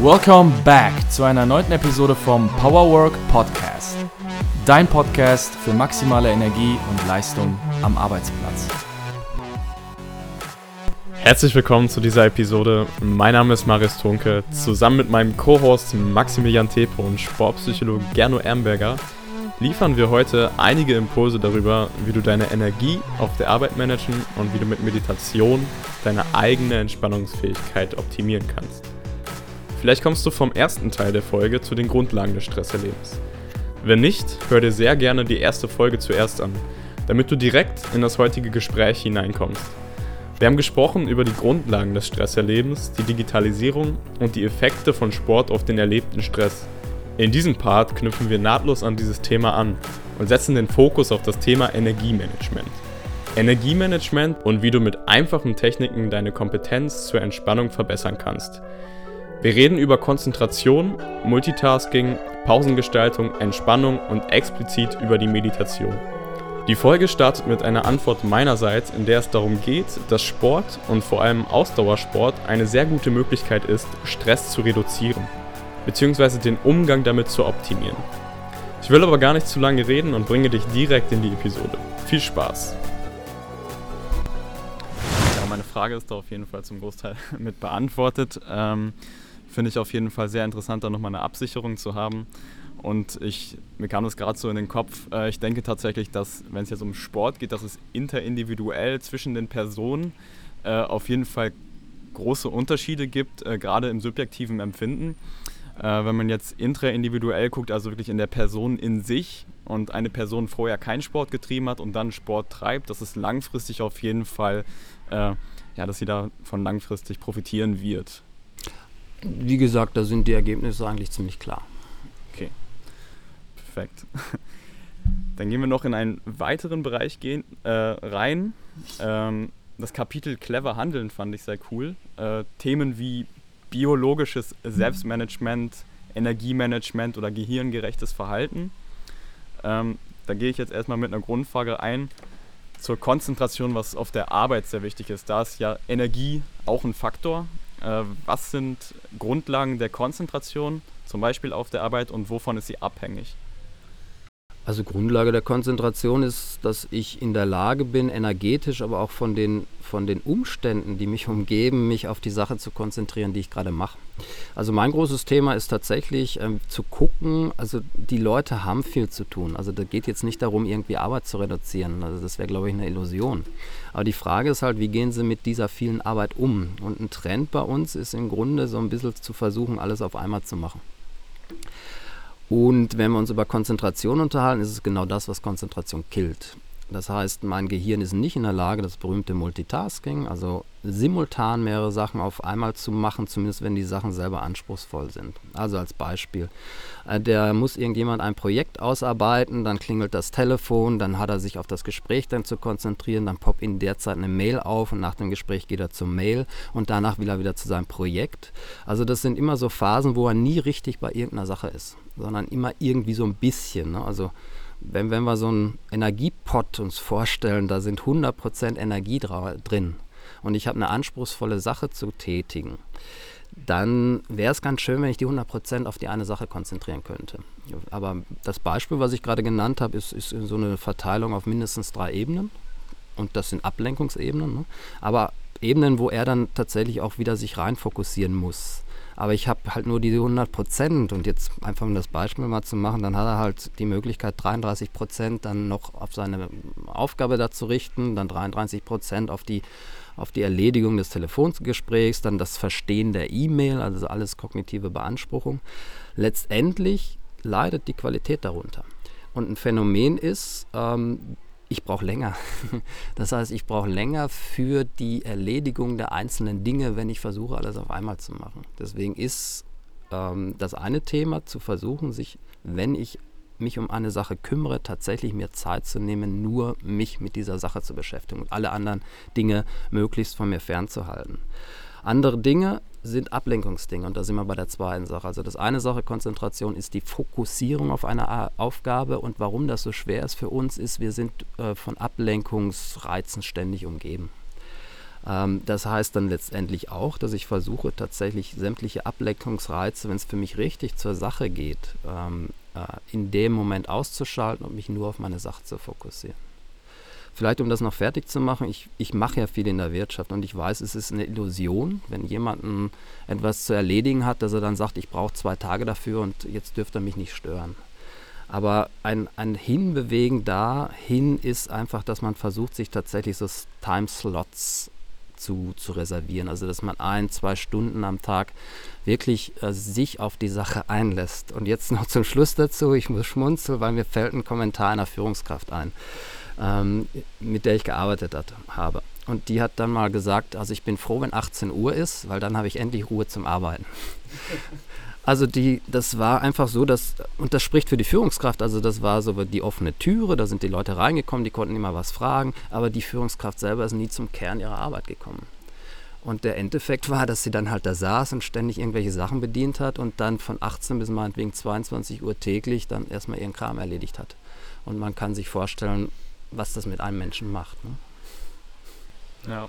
Welcome back zu einer neuen Episode vom Powerwork Podcast. Dein Podcast für maximale Energie und Leistung am Arbeitsplatz. Herzlich willkommen zu dieser Episode. Mein Name ist Marius Tunke. Zusammen mit meinem Co-Host Maximilian Tepo und Sportpsychologe Gerno Ermberger liefern wir heute einige Impulse darüber, wie du deine Energie auf der Arbeit managen und wie du mit Meditation deine eigene Entspannungsfähigkeit optimieren kannst. Vielleicht kommst du vom ersten Teil der Folge zu den Grundlagen des Stresserlebens. Wenn nicht, hör dir sehr gerne die erste Folge zuerst an, damit du direkt in das heutige Gespräch hineinkommst. Wir haben gesprochen über die Grundlagen des Stresserlebens, die Digitalisierung und die Effekte von Sport auf den erlebten Stress. In diesem Part knüpfen wir nahtlos an dieses Thema an und setzen den Fokus auf das Thema Energiemanagement. Energiemanagement und wie du mit einfachen Techniken deine Kompetenz zur Entspannung verbessern kannst. Wir reden über Konzentration, Multitasking, Pausengestaltung, Entspannung und explizit über die Meditation. Die Folge startet mit einer Antwort meinerseits, in der es darum geht, dass Sport und vor allem Ausdauersport eine sehr gute Möglichkeit ist, Stress zu reduzieren, bzw. den Umgang damit zu optimieren. Ich will aber gar nicht zu lange reden und bringe dich direkt in die Episode. Viel Spaß! Ja, meine Frage ist da auf jeden Fall zum Großteil mit beantwortet. Ähm, finde ich auf jeden Fall sehr interessant, da nochmal eine Absicherung zu haben. Und ich, mir kam das gerade so in den Kopf. Äh, ich denke tatsächlich, dass, wenn es jetzt um Sport geht, dass es interindividuell zwischen den Personen äh, auf jeden Fall große Unterschiede gibt, äh, gerade im subjektiven Empfinden. Äh, wenn man jetzt intraindividuell guckt, also wirklich in der Person in sich und eine Person vorher keinen Sport getrieben hat und dann Sport treibt, dass es langfristig auf jeden Fall, äh, ja, dass sie davon langfristig profitieren wird. Wie gesagt, da sind die Ergebnisse eigentlich ziemlich klar. Okay, perfekt. Dann gehen wir noch in einen weiteren Bereich gehen, äh, rein. Ähm, das Kapitel Clever Handeln fand ich sehr cool. Äh, Themen wie biologisches Selbstmanagement, Energiemanagement oder gehirngerechtes Verhalten. Ähm, da gehe ich jetzt erstmal mit einer Grundfrage ein zur Konzentration, was auf der Arbeit sehr wichtig ist. Da ist ja Energie auch ein Faktor. Äh, was sind Grundlagen der Konzentration, zum Beispiel auf der Arbeit, und wovon ist sie abhängig? Also Grundlage der Konzentration ist, dass ich in der Lage bin, energetisch, aber auch von den, von den Umständen, die mich umgeben, mich auf die Sache zu konzentrieren, die ich gerade mache. Also mein großes Thema ist tatsächlich ähm, zu gucken, also die Leute haben viel zu tun. Also da geht jetzt nicht darum, irgendwie Arbeit zu reduzieren. Also das wäre, glaube ich, eine Illusion. Aber die Frage ist halt, wie gehen sie mit dieser vielen Arbeit um? Und ein Trend bei uns ist im Grunde so ein bisschen zu versuchen, alles auf einmal zu machen. Und wenn wir uns über Konzentration unterhalten, ist es genau das, was Konzentration killt. Das heißt, mein Gehirn ist nicht in der Lage, das berühmte Multitasking, also simultan mehrere Sachen auf einmal zu machen, zumindest wenn die Sachen selber anspruchsvoll sind. Also als Beispiel, äh, der muss irgendjemand ein Projekt ausarbeiten, dann klingelt das Telefon, dann hat er sich auf das Gespräch dann zu konzentrieren, dann poppt in der Zeit eine Mail auf und nach dem Gespräch geht er zur Mail und danach will er wieder zu seinem Projekt. Also das sind immer so Phasen, wo er nie richtig bei irgendeiner Sache ist, sondern immer irgendwie so ein bisschen. Ne? Also wenn, wenn wir so einen Energiepot uns vorstellen, da sind 100% Energie drin und ich habe eine anspruchsvolle Sache zu tätigen, dann wäre es ganz schön, wenn ich die 100% auf die eine Sache konzentrieren könnte. Aber das Beispiel, was ich gerade genannt habe, ist, ist so eine Verteilung auf mindestens drei Ebenen. Und das sind Ablenkungsebenen. Ne? Aber Ebenen, wo er dann tatsächlich auch wieder sich rein fokussieren muss. Aber ich habe halt nur diese 100 Prozent und jetzt einfach um das Beispiel mal zu machen, dann hat er halt die Möglichkeit 33 Prozent dann noch auf seine Aufgabe dazu richten, dann 33 Prozent auf die auf die Erledigung des Telefongesprächs, dann das Verstehen der E-Mail, also alles kognitive Beanspruchung. Letztendlich leidet die Qualität darunter. Und ein Phänomen ist, ähm, ich brauche länger. Das heißt, ich brauche länger für die Erledigung der einzelnen Dinge, wenn ich versuche, alles auf einmal zu machen. Deswegen ist ähm, das eine Thema zu versuchen, sich, wenn ich mich um eine Sache kümmere, tatsächlich mir Zeit zu nehmen, nur mich mit dieser Sache zu beschäftigen und alle anderen Dinge möglichst von mir fernzuhalten. Andere Dinge sind Ablenkungsdinge und da sind wir bei der zweiten Sache. Also das eine Sache Konzentration ist die Fokussierung auf eine Aufgabe und warum das so schwer ist für uns ist, wir sind äh, von Ablenkungsreizen ständig umgeben. Ähm, das heißt dann letztendlich auch, dass ich versuche tatsächlich sämtliche Ablenkungsreize, wenn es für mich richtig zur Sache geht, ähm, äh, in dem Moment auszuschalten und mich nur auf meine Sache zu fokussieren. Vielleicht um das noch fertig zu machen, ich, ich mache ja viel in der Wirtschaft und ich weiß, es ist eine Illusion, wenn jemand etwas zu erledigen hat, dass er dann sagt, ich brauche zwei Tage dafür und jetzt dürfte er mich nicht stören. Aber ein, ein Hinbewegen dahin ist einfach, dass man versucht, sich tatsächlich so Timeslots zu, zu reservieren. Also dass man ein, zwei Stunden am Tag wirklich äh, sich auf die Sache einlässt. Und jetzt noch zum Schluss dazu, ich muss schmunzeln, weil mir fällt ein Kommentar einer Führungskraft ein, ähm, mit der ich gearbeitet hat, habe. Und die hat dann mal gesagt, also ich bin froh, wenn 18 Uhr ist, weil dann habe ich endlich Ruhe zum Arbeiten. Also die, das war einfach so, dass, und das spricht für die Führungskraft, also das war so die offene Türe, da sind die Leute reingekommen, die konnten immer was fragen, aber die Führungskraft selber ist nie zum Kern ihrer Arbeit gekommen. Und der Endeffekt war, dass sie dann halt da saß und ständig irgendwelche Sachen bedient hat und dann von 18 bis meinetwegen 22 Uhr täglich dann erstmal ihren Kram erledigt hat. Und man kann sich vorstellen, was das mit einem Menschen macht. Ne? Ja.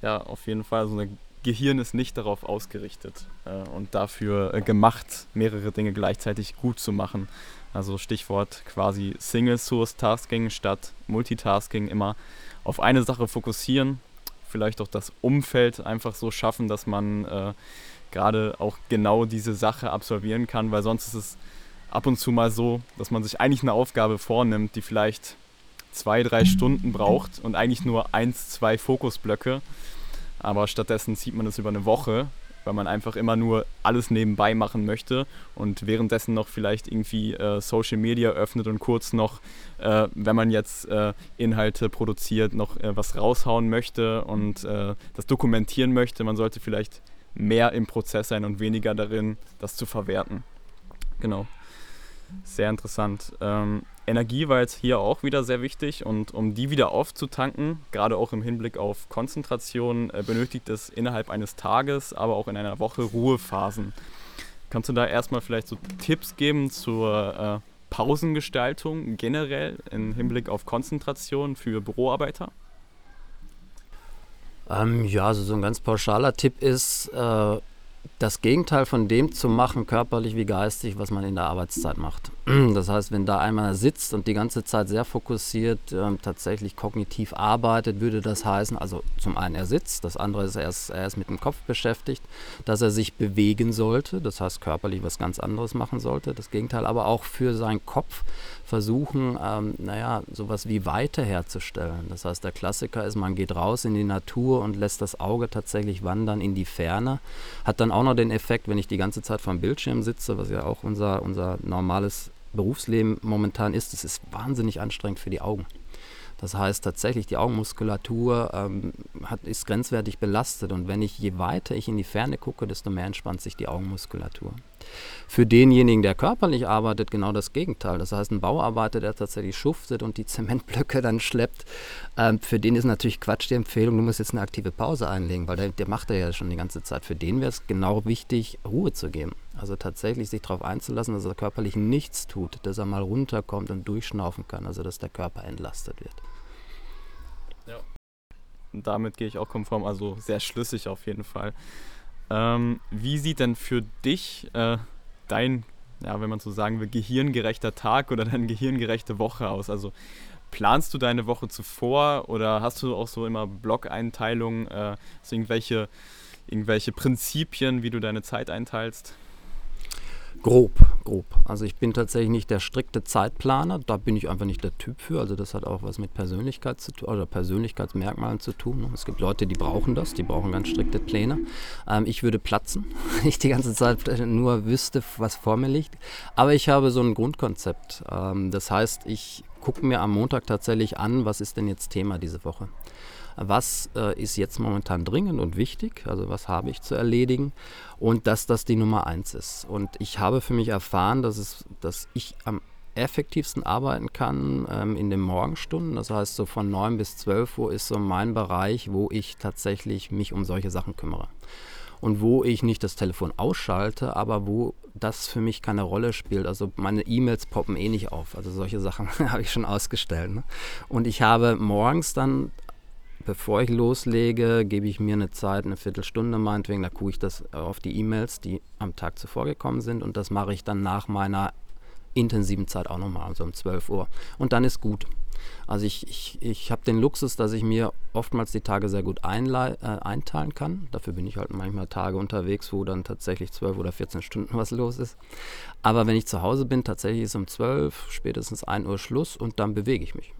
Ja, auf jeden Fall so eine Gehirn ist nicht darauf ausgerichtet äh, und dafür äh, gemacht, mehrere Dinge gleichzeitig gut zu machen. Also Stichwort quasi Single Source Tasking statt Multitasking immer auf eine Sache fokussieren, vielleicht auch das Umfeld einfach so schaffen, dass man äh, gerade auch genau diese Sache absolvieren kann, weil sonst ist es ab und zu mal so, dass man sich eigentlich eine Aufgabe vornimmt, die vielleicht zwei, drei Stunden braucht und eigentlich nur eins, zwei Fokusblöcke aber stattdessen zieht man es über eine Woche, weil man einfach immer nur alles nebenbei machen möchte und währenddessen noch vielleicht irgendwie äh, Social Media öffnet und kurz noch, äh, wenn man jetzt äh, Inhalte produziert, noch äh, was raushauen möchte und äh, das dokumentieren möchte. Man sollte vielleicht mehr im Prozess sein und weniger darin, das zu verwerten. Genau. Sehr interessant. Ähm, Energie war jetzt hier auch wieder sehr wichtig und um die wieder aufzutanken, gerade auch im Hinblick auf Konzentration, äh, benötigt es innerhalb eines Tages, aber auch in einer Woche Ruhephasen. Kannst du da erstmal vielleicht so Tipps geben zur äh, Pausengestaltung generell im Hinblick auf Konzentration für Büroarbeiter? Ähm, ja, also so ein ganz pauschaler Tipp ist, äh, das Gegenteil von dem zu machen, körperlich wie geistig, was man in der Arbeitszeit macht. Das heißt, wenn da einmal sitzt und die ganze Zeit sehr fokussiert äh, tatsächlich kognitiv arbeitet, würde das heißen, also zum einen er sitzt, das andere ist, er ist, er ist mit dem Kopf beschäftigt, dass er sich bewegen sollte, das heißt körperlich was ganz anderes machen sollte, das Gegenteil, aber auch für seinen Kopf versuchen, ähm, naja, sowas wie Weite herzustellen. Das heißt, der Klassiker ist, man geht raus in die Natur und lässt das Auge tatsächlich wandern in die Ferne. Hat dann auch noch den Effekt, wenn ich die ganze Zeit vom Bildschirm sitze, was ja auch unser, unser normales Berufsleben momentan ist, es ist wahnsinnig anstrengend für die Augen. Das heißt tatsächlich, die Augenmuskulatur ähm, hat, ist grenzwertig belastet und wenn ich, je weiter ich in die Ferne gucke, desto mehr entspannt sich die Augenmuskulatur. Für denjenigen, der körperlich arbeitet, genau das Gegenteil. Das heißt, ein Bauarbeiter, der tatsächlich schuftet und die Zementblöcke dann schleppt, ähm, für den ist natürlich Quatsch die Empfehlung, du musst jetzt eine aktive Pause einlegen, weil der, der macht er ja schon die ganze Zeit. Für den wäre es genau wichtig, Ruhe zu geben. Also tatsächlich sich darauf einzulassen, dass er körperlich nichts tut, dass er mal runterkommt und durchschnaufen kann, also dass der Körper entlastet wird. Ja. Und damit gehe ich auch konform, also sehr schlüssig auf jeden Fall. Ähm, wie sieht denn für dich äh, dein, ja, wenn man so sagen will, gehirngerechter Tag oder deine gehirngerechte Woche aus? Also planst du deine Woche zuvor oder hast du auch so immer Blog-Einteilungen, äh, irgendwelche, irgendwelche Prinzipien, wie du deine Zeit einteilst? Grob, grob. Also ich bin tatsächlich nicht der strikte Zeitplaner, da bin ich einfach nicht der Typ für. Also das hat auch was mit Persönlichkeit zu tun oder Persönlichkeitsmerkmalen zu tun. Es gibt Leute, die brauchen das, die brauchen ganz strikte Pläne. Ähm, ich würde platzen, wenn ich die ganze Zeit nur wüsste, was vor mir liegt. Aber ich habe so ein Grundkonzept. Ähm, das heißt, ich gucke mir am Montag tatsächlich an, was ist denn jetzt Thema diese Woche was äh, ist jetzt momentan dringend und wichtig, also was habe ich zu erledigen und dass das die Nummer eins ist. Und ich habe für mich erfahren, dass, es, dass ich am effektivsten arbeiten kann ähm, in den Morgenstunden. Das heißt, so von 9 bis 12 Uhr ist so mein Bereich, wo ich tatsächlich mich um solche Sachen kümmere. Und wo ich nicht das Telefon ausschalte, aber wo das für mich keine Rolle spielt. Also meine E-Mails poppen eh nicht auf. Also solche Sachen habe ich schon ausgestellt. Ne? Und ich habe morgens dann bevor ich loslege, gebe ich mir eine Zeit, eine Viertelstunde meinetwegen, da gucke ich das auf die E-Mails, die am Tag zuvor gekommen sind und das mache ich dann nach meiner intensiven Zeit auch nochmal, also um 12 Uhr. Und dann ist gut. Also ich, ich, ich habe den Luxus, dass ich mir oftmals die Tage sehr gut äh, einteilen kann. Dafür bin ich halt manchmal Tage unterwegs, wo dann tatsächlich 12 oder 14 Stunden was los ist. Aber wenn ich zu Hause bin, tatsächlich ist um 12, spätestens 1 Uhr Schluss und dann bewege ich mich.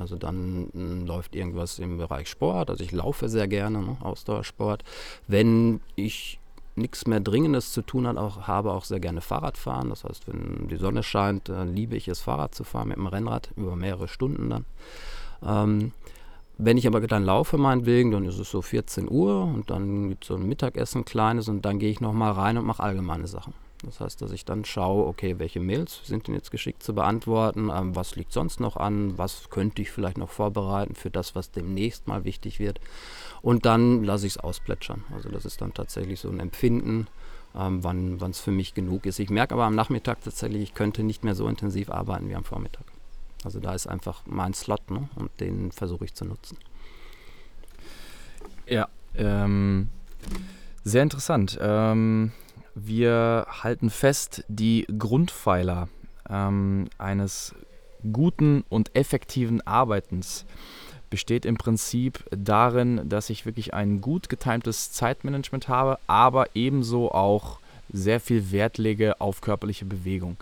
Also dann m, läuft irgendwas im Bereich Sport. Also ich laufe sehr gerne, ne? Ausdauersport. Wenn ich nichts mehr Dringendes zu tun hat, auch, habe auch sehr gerne Fahrradfahren. Das heißt, wenn die Sonne scheint, äh, liebe ich es, Fahrrad zu fahren mit dem Rennrad über mehrere Stunden dann. Ähm, wenn ich aber dann laufe, meinetwegen, dann ist es so 14 Uhr und dann gibt es so ein Mittagessen, kleines und dann gehe ich nochmal rein und mache allgemeine Sachen. Das heißt, dass ich dann schaue, okay, welche Mails sind denn jetzt geschickt zu beantworten, ähm, was liegt sonst noch an, was könnte ich vielleicht noch vorbereiten für das, was demnächst mal wichtig wird. Und dann lasse ich es ausplätschern. Also das ist dann tatsächlich so ein Empfinden, ähm, wann es für mich genug ist. Ich merke aber am Nachmittag tatsächlich, ich könnte nicht mehr so intensiv arbeiten wie am Vormittag. Also da ist einfach mein Slot ne? und den versuche ich zu nutzen. Ja, ähm, sehr interessant. Ähm, wir halten fest, die Grundpfeiler ähm, eines guten und effektiven Arbeitens besteht im Prinzip darin, dass ich wirklich ein gut getimtes Zeitmanagement habe, aber ebenso auch sehr viel Wert lege auf körperliche Bewegung.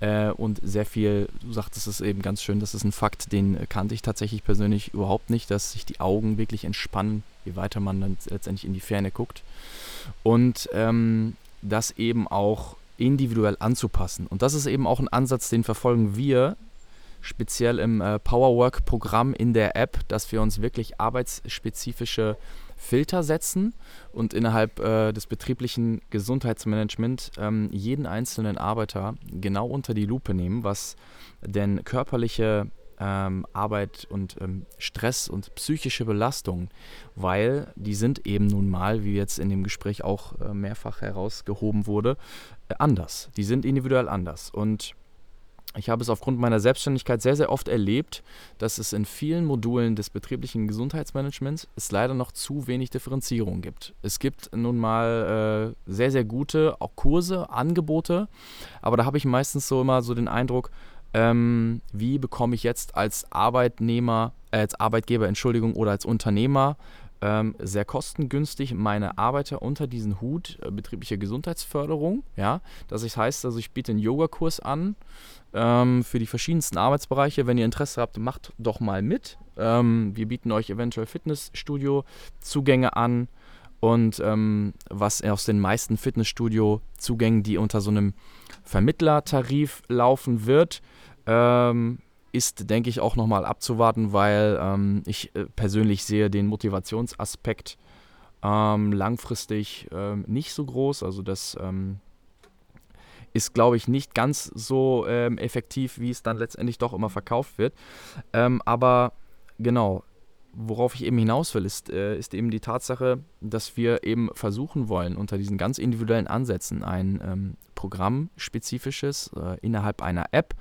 Äh, und sehr viel, du sagtest es eben ganz schön, das ist ein Fakt, den kannte ich tatsächlich persönlich überhaupt nicht, dass sich die Augen wirklich entspannen, je weiter man dann letztendlich in die Ferne guckt. Und ähm, das eben auch individuell anzupassen. Und das ist eben auch ein Ansatz, den verfolgen wir speziell im äh, Powerwork-Programm in der App, dass wir uns wirklich arbeitsspezifische Filter setzen und innerhalb äh, des betrieblichen Gesundheitsmanagements ähm, jeden einzelnen Arbeiter genau unter die Lupe nehmen, was denn körperliche ähm, Arbeit und ähm, Stress und psychische Belastung, weil die sind eben nun mal, wie jetzt in dem Gespräch auch äh, mehrfach herausgehoben wurde, äh, anders. Die sind individuell anders. Und ich habe es aufgrund meiner Selbstständigkeit sehr, sehr oft erlebt, dass es in vielen Modulen des betrieblichen Gesundheitsmanagements es leider noch zu wenig Differenzierung gibt. Es gibt nun mal äh, sehr, sehr gute auch Kurse, Angebote, aber da habe ich meistens so immer so den Eindruck, ähm, wie bekomme ich jetzt als Arbeitnehmer, äh, als Arbeitgeber, Entschuldigung, oder als Unternehmer ähm, sehr kostengünstig meine Arbeiter unter diesen Hut äh, betriebliche Gesundheitsförderung. Ja, das heißt, also ich biete einen Yogakurs an ähm, für die verschiedensten Arbeitsbereiche. Wenn ihr Interesse habt, macht doch mal mit. Ähm, wir bieten euch eventuell Fitnessstudio-Zugänge an. Und ähm, was aus den meisten Fitnessstudio-Zugängen, die unter so einem Vermittlertarif laufen wird, ähm, ist, denke ich, auch nochmal abzuwarten, weil ähm, ich äh, persönlich sehe den Motivationsaspekt ähm, langfristig ähm, nicht so groß. Also das ähm, ist, glaube ich, nicht ganz so ähm, effektiv, wie es dann letztendlich doch immer verkauft wird. Ähm, aber genau, worauf ich eben hinaus will, ist, äh, ist eben die Tatsache, dass wir eben versuchen wollen, unter diesen ganz individuellen Ansätzen ein ähm, programmspezifisches äh, innerhalb einer App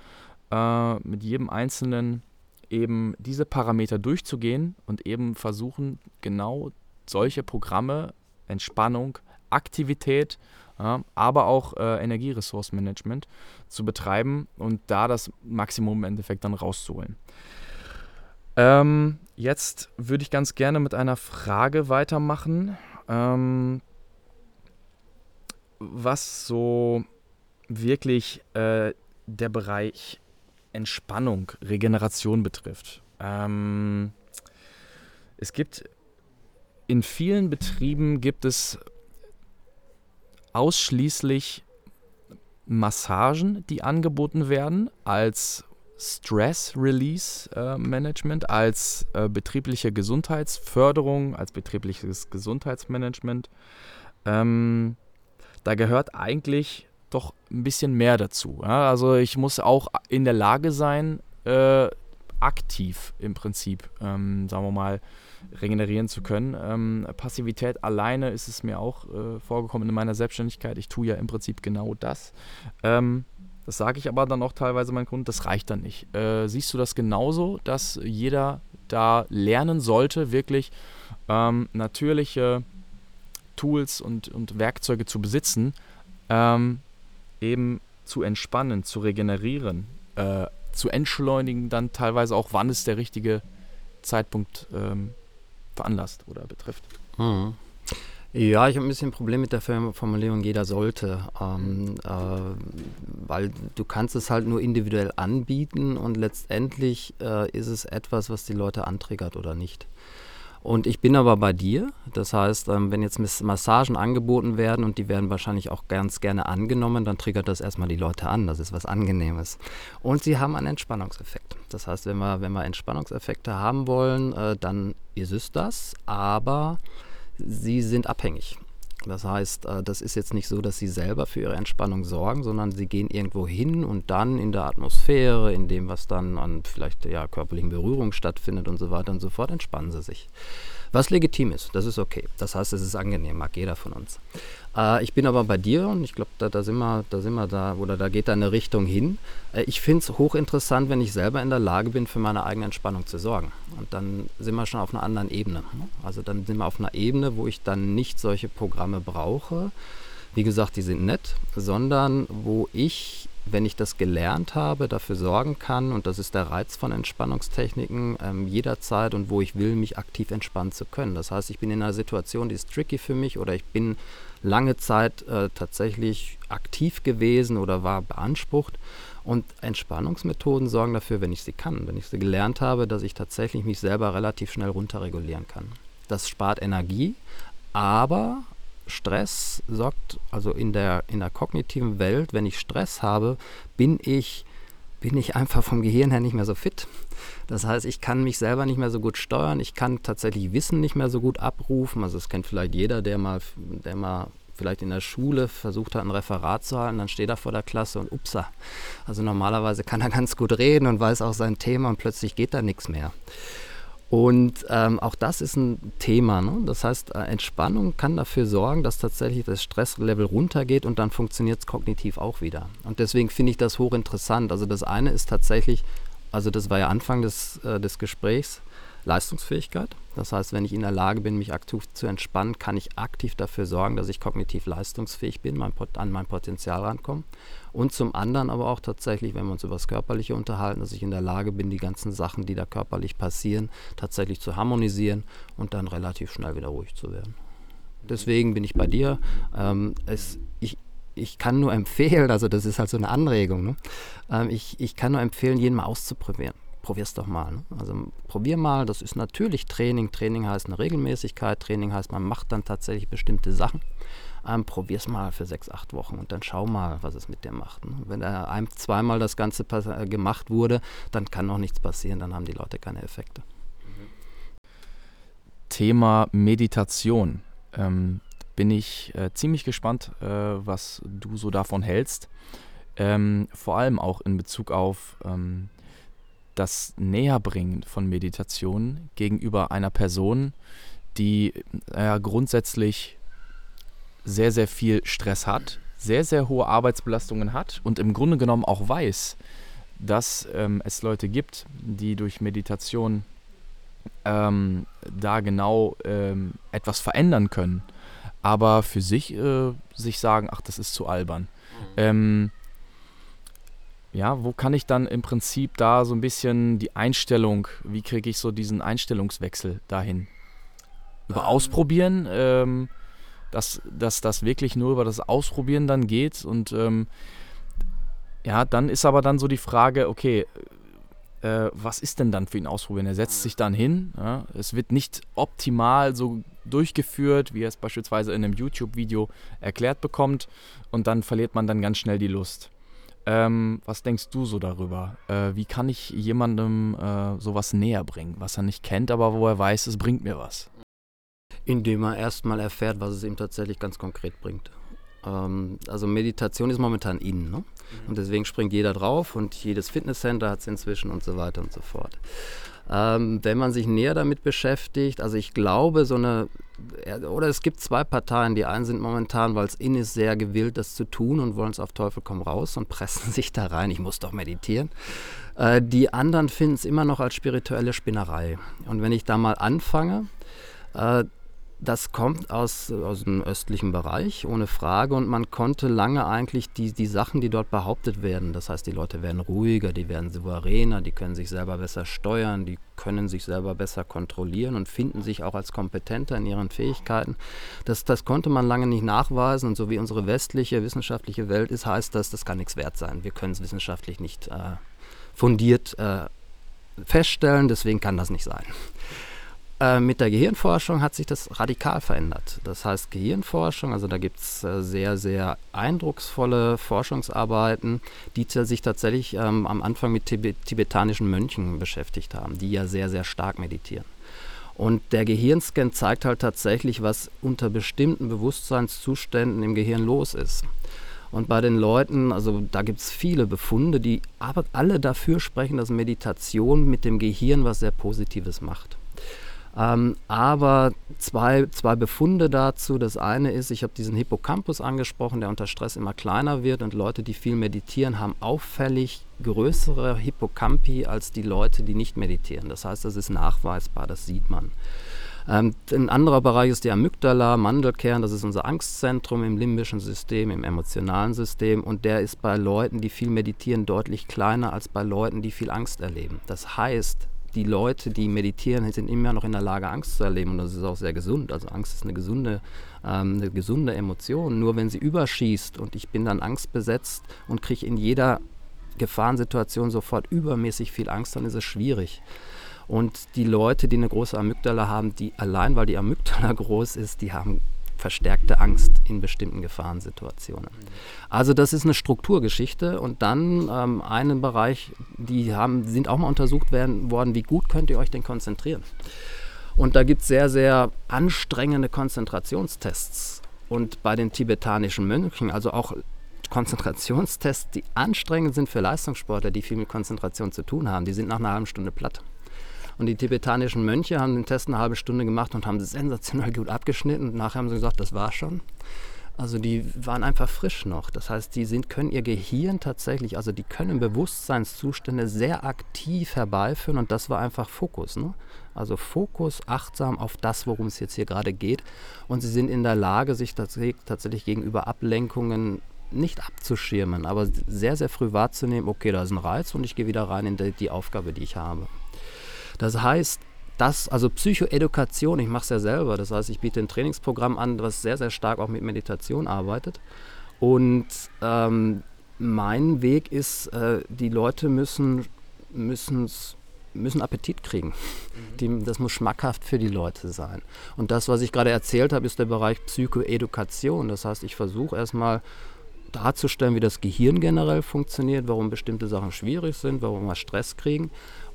äh, mit jedem Einzelnen eben diese Parameter durchzugehen und eben versuchen, genau solche Programme, Entspannung, Aktivität, ja, aber auch äh, Energieressourcenmanagement zu betreiben und da das Maximum im Endeffekt dann rauszuholen. Ähm, jetzt würde ich ganz gerne mit einer Frage weitermachen, ähm, was so wirklich äh, der Bereich Entspannung, Regeneration betrifft. Ähm, es gibt in vielen Betrieben gibt es ausschließlich Massagen, die angeboten werden als Stress Release äh, Management, als äh, betriebliche Gesundheitsförderung, als betriebliches Gesundheitsmanagement. Ähm, da gehört eigentlich doch ein bisschen mehr dazu. Ja? Also ich muss auch in der Lage sein, äh, aktiv im Prinzip, ähm, sagen wir mal, regenerieren zu können. Ähm, Passivität alleine ist es mir auch äh, vorgekommen in meiner Selbstständigkeit. Ich tue ja im Prinzip genau das. Ähm, Das sage ich aber dann auch teilweise meinen Kunden, das reicht dann nicht. Äh, siehst du das genauso, dass jeder da lernen sollte, wirklich ähm, natürliche Tools und, und Werkzeuge zu besitzen, ähm, eben zu entspannen, zu regenerieren, äh, zu entschleunigen, dann teilweise auch, wann es der richtige Zeitpunkt ähm, veranlasst oder betrifft. Mhm. Ja, ich habe ein bisschen ein Problem mit der Formulierung jeder sollte, ähm, äh, weil du kannst es halt nur individuell anbieten und letztendlich äh, ist es etwas, was die Leute antriggert oder nicht. Und ich bin aber bei dir. Das heißt, ähm, wenn jetzt Massagen angeboten werden und die werden wahrscheinlich auch ganz gerne angenommen, dann triggert das erstmal die Leute an. Das ist was Angenehmes. Und sie haben einen Entspannungseffekt. Das heißt, wenn wir, wenn wir Entspannungseffekte haben wollen, äh, dann ist es das. Aber sie sind abhängig. Das heißt, äh, das ist jetzt nicht so, dass sie selber für ihre Entspannung sorgen, sondern sie gehen irgendwo hin und dann in der Atmosphäre, in dem, was dann an vielleicht ja, körperlichen Berührungen stattfindet und so weiter und so fort, entspannen sie sich. Was legitim ist, das ist okay. Das heißt, es ist angenehm, mag jeder von uns. Äh, ich bin aber bei dir und ich glaube, da, da, sind wir, da sind wir da, oder da geht da eine Richtung hin. Äh, ich finde es hochinteressant, wenn ich selber in der Lage bin, für meine eigene Entspannung zu sorgen. Und dann sind wir schon auf einer anderen Ebene. Also dann sind wir auf einer Ebene, wo ich dann nicht solche Programme brauche. Wie gesagt, die sind nett, sondern wo ich wenn ich das gelernt habe, dafür sorgen kann, und das ist der Reiz von Entspannungstechniken, ähm, jederzeit und wo ich will, mich aktiv entspannen zu können. Das heißt, ich bin in einer Situation, die ist tricky für mich oder ich bin lange Zeit äh, tatsächlich aktiv gewesen oder war beansprucht. Und Entspannungsmethoden sorgen dafür, wenn ich sie kann, wenn ich sie gelernt habe, dass ich tatsächlich mich selber relativ schnell runterregulieren kann. Das spart Energie, aber Stress sorgt, also in der, in der kognitiven Welt, wenn ich Stress habe, bin ich, bin ich einfach vom Gehirn her nicht mehr so fit. Das heißt, ich kann mich selber nicht mehr so gut steuern, ich kann tatsächlich Wissen nicht mehr so gut abrufen. Also das kennt vielleicht jeder, der mal, der mal vielleicht in der Schule versucht hat, ein Referat zu halten, dann steht er vor der Klasse und upsa. Also normalerweise kann er ganz gut reden und weiß auch sein Thema und plötzlich geht da nichts mehr. Und ähm, auch das ist ein Thema. Ne? Das heißt, äh, Entspannung kann dafür sorgen, dass tatsächlich das Stresslevel runtergeht und dann funktioniert es kognitiv auch wieder. Und deswegen finde ich das hochinteressant. Also das eine ist tatsächlich, also das war ja Anfang des, äh, des Gesprächs, Leistungsfähigkeit. Das heißt, wenn ich in der Lage bin, mich aktiv zu entspannen, kann ich aktiv dafür sorgen, dass ich kognitiv leistungsfähig bin, mein, an mein Potenzial rankomme. Und zum anderen aber auch tatsächlich, wenn wir uns über das Körperliche unterhalten, dass ich in der Lage bin, die ganzen Sachen, die da körperlich passieren, tatsächlich zu harmonisieren und dann relativ schnell wieder ruhig zu werden. Deswegen bin ich bei dir. Ähm, es, ich, ich kann nur empfehlen, also das ist halt so eine Anregung, ne? ähm, ich, ich kann nur empfehlen, jeden mal auszuprobieren probier's doch mal. Ne? Also probier mal, das ist natürlich Training. Training heißt eine Regelmäßigkeit, Training heißt, man macht dann tatsächlich bestimmte Sachen. Ähm, probier's mal für sechs, acht Wochen und dann schau mal, was es mit dir macht. Ne? Wenn da ein, zweimal das Ganze äh, gemacht wurde, dann kann noch nichts passieren, dann haben die Leute keine Effekte. Thema Meditation. Ähm, bin ich äh, ziemlich gespannt, äh, was du so davon hältst. Ähm, vor allem auch in Bezug auf ähm, das Näherbringen von Meditation gegenüber einer Person, die äh, grundsätzlich sehr, sehr viel Stress hat, sehr, sehr hohe Arbeitsbelastungen hat und im Grunde genommen auch weiß, dass ähm, es Leute gibt, die durch Meditation ähm, da genau ähm, etwas verändern können, aber für sich äh, sich sagen, ach, das ist zu albern. Mhm. Ja, wo kann ich dann im Prinzip da so ein bisschen die Einstellung, wie kriege ich so diesen Einstellungswechsel dahin? Über ähm. Ausprobieren, ähm, dass, dass das wirklich nur über das Ausprobieren dann geht und ähm, ja, dann ist aber dann so die Frage, okay, äh, was ist denn dann für ihn Ausprobieren? Er setzt sich dann hin, ja, es wird nicht optimal so durchgeführt, wie er es beispielsweise in einem YouTube-Video erklärt bekommt und dann verliert man dann ganz schnell die Lust. Ähm, was denkst du so darüber? Äh, wie kann ich jemandem äh, sowas näher bringen, was er nicht kennt, aber wo er weiß, es bringt mir was? Indem er erstmal erfährt, was es ihm tatsächlich ganz konkret bringt. Ähm, also Meditation ist momentan in, ne? Mhm. Und deswegen springt jeder drauf und jedes Fitnesscenter hat es inzwischen und so weiter und so fort. Ähm, wenn man sich näher damit beschäftigt, also ich glaube, so eine, oder es gibt zwei Parteien, die einen sind momentan, weil es in ist, sehr gewillt, das zu tun und wollen es auf Teufel komm raus und pressen sich da rein, ich muss doch meditieren. Äh, die anderen finden es immer noch als spirituelle Spinnerei. Und wenn ich da mal anfange, äh, das kommt aus, aus dem östlichen Bereich, ohne Frage. Und man konnte lange eigentlich die, die Sachen, die dort behauptet werden, das heißt, die Leute werden ruhiger, die werden souveräner, die können sich selber besser steuern, die können sich selber besser kontrollieren und finden sich auch als kompetenter in ihren Fähigkeiten. Das, das konnte man lange nicht nachweisen. Und so wie unsere westliche wissenschaftliche Welt ist, heißt das, das kann nichts wert sein. Wir können es wissenschaftlich nicht äh, fundiert äh, feststellen, deswegen kann das nicht sein. Äh, mit der Gehirnforschung hat sich das radikal verändert. Das heißt, Gehirnforschung, also da gibt es äh, sehr, sehr eindrucksvolle Forschungsarbeiten, die sich tatsächlich ähm, am Anfang mit Tibet tibetanischen Mönchen beschäftigt haben, die ja sehr, sehr stark meditieren. Und der Gehirnscan zeigt halt tatsächlich, was unter bestimmten Bewusstseinszuständen im Gehirn los ist. Und bei den Leuten, also da gibt es viele Befunde, die aber alle dafür sprechen, dass Meditation mit dem Gehirn was sehr Positives macht. Ähm, aber zwei, zwei Befunde dazu. Das eine ist, ich habe diesen Hippocampus angesprochen, der unter Stress immer kleiner wird und Leute, die viel meditieren, haben auffällig größere Hippocampi als die Leute, die nicht meditieren. Das heißt, das ist nachweisbar, das sieht man. Ähm, ein anderer Bereich ist die Amygdala, Mandelkern, das ist unser Angstzentrum im limbischen System, im emotionalen System und der ist bei Leuten, die viel meditieren, deutlich kleiner als bei Leuten, die viel Angst erleben. Das heißt, die Leute, die meditieren, sind immer noch in der Lage, Angst zu erleben und das ist auch sehr gesund. Also Angst ist eine gesunde, ähm, eine gesunde Emotion. Nur wenn sie überschießt und ich bin dann angstbesetzt und kriege in jeder Gefahrensituation sofort übermäßig viel Angst, dann ist es schwierig. Und die Leute, die eine große Amygdala haben, die allein weil die Amygdala groß ist, die haben verstärkte Angst in bestimmten Gefahrensituationen. Also das ist eine Strukturgeschichte und dann ähm, einen Bereich, die haben, sind auch mal untersucht werden, worden, wie gut könnt ihr euch denn konzentrieren. Und da gibt es sehr, sehr anstrengende Konzentrationstests. Und bei den tibetanischen Mönchen, also auch Konzentrationstests, die anstrengend sind für Leistungssportler, die viel mit Konzentration zu tun haben, die sind nach einer halben Stunde platt. Und die tibetanischen Mönche haben den Test eine halbe Stunde gemacht und haben sensationell gut abgeschnitten. Und nachher haben sie gesagt, das war schon. Also die waren einfach frisch noch. Das heißt, die sind, können ihr Gehirn tatsächlich, also die können Bewusstseinszustände sehr aktiv herbeiführen und das war einfach Fokus. Ne? Also Fokus, achtsam auf das, worum es jetzt hier gerade geht. Und sie sind in der Lage, sich tatsächlich gegenüber Ablenkungen nicht abzuschirmen, aber sehr, sehr früh wahrzunehmen, okay, da ist ein Reiz und ich gehe wieder rein in die, die Aufgabe, die ich habe. Das heißt, das, also Psychoedukation, ich mache es ja selber, das heißt, ich biete ein Trainingsprogramm an, was sehr, sehr stark auch mit Meditation arbeitet. Und ähm, mein Weg ist, äh, die Leute müssen, müssen Appetit kriegen. Mhm. Die, das muss schmackhaft für die Leute sein. Und das, was ich gerade erzählt habe, ist der Bereich Psychoedukation. Das heißt, ich versuche erstmal darzustellen, wie das Gehirn generell funktioniert, warum bestimmte Sachen schwierig sind, warum wir Stress kriegen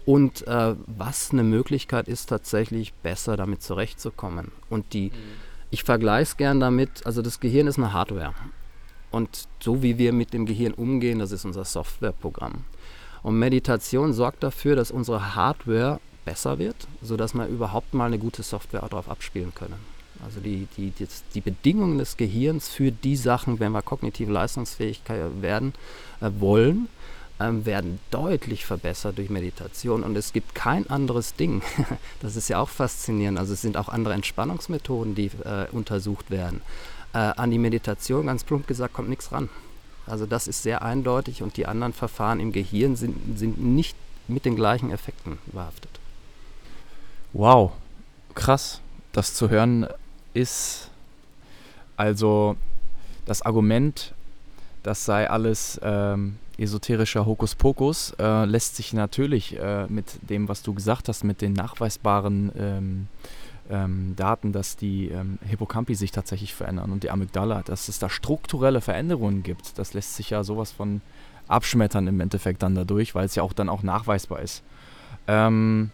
und äh, was eine Möglichkeit ist, tatsächlich besser damit zurechtzukommen. Und die, mhm. ich vergleiche es gern damit, also das Gehirn ist eine Hardware. Und so wie wir mit dem Gehirn umgehen, das ist unser Softwareprogramm. Und Meditation sorgt dafür, dass unsere Hardware besser wird, sodass wir überhaupt mal eine gute Software darauf abspielen können. Also die, die, die, die Bedingungen des Gehirns für die Sachen, wenn wir kognitiv leistungsfähig werden äh, wollen, ähm, werden deutlich verbessert durch Meditation und es gibt kein anderes Ding. das ist ja auch faszinierend. Also es sind auch andere Entspannungsmethoden, die äh, untersucht werden. Äh, an die Meditation, ganz plump gesagt, kommt nichts ran. Also das ist sehr eindeutig und die anderen Verfahren im Gehirn sind, sind nicht mit den gleichen Effekten behaftet. Wow, krass. Das zu hören ist also das Argument, das sei alles ähm, esoterischer Hokuspokus, äh, lässt sich natürlich äh, mit dem, was du gesagt hast, mit den nachweisbaren ähm, ähm, Daten, dass die ähm, Hippocampi sich tatsächlich verändern und die Amygdala, dass es da strukturelle Veränderungen gibt, das lässt sich ja sowas von abschmettern im Endeffekt dann dadurch, weil es ja auch dann auch nachweisbar ist. Ähm,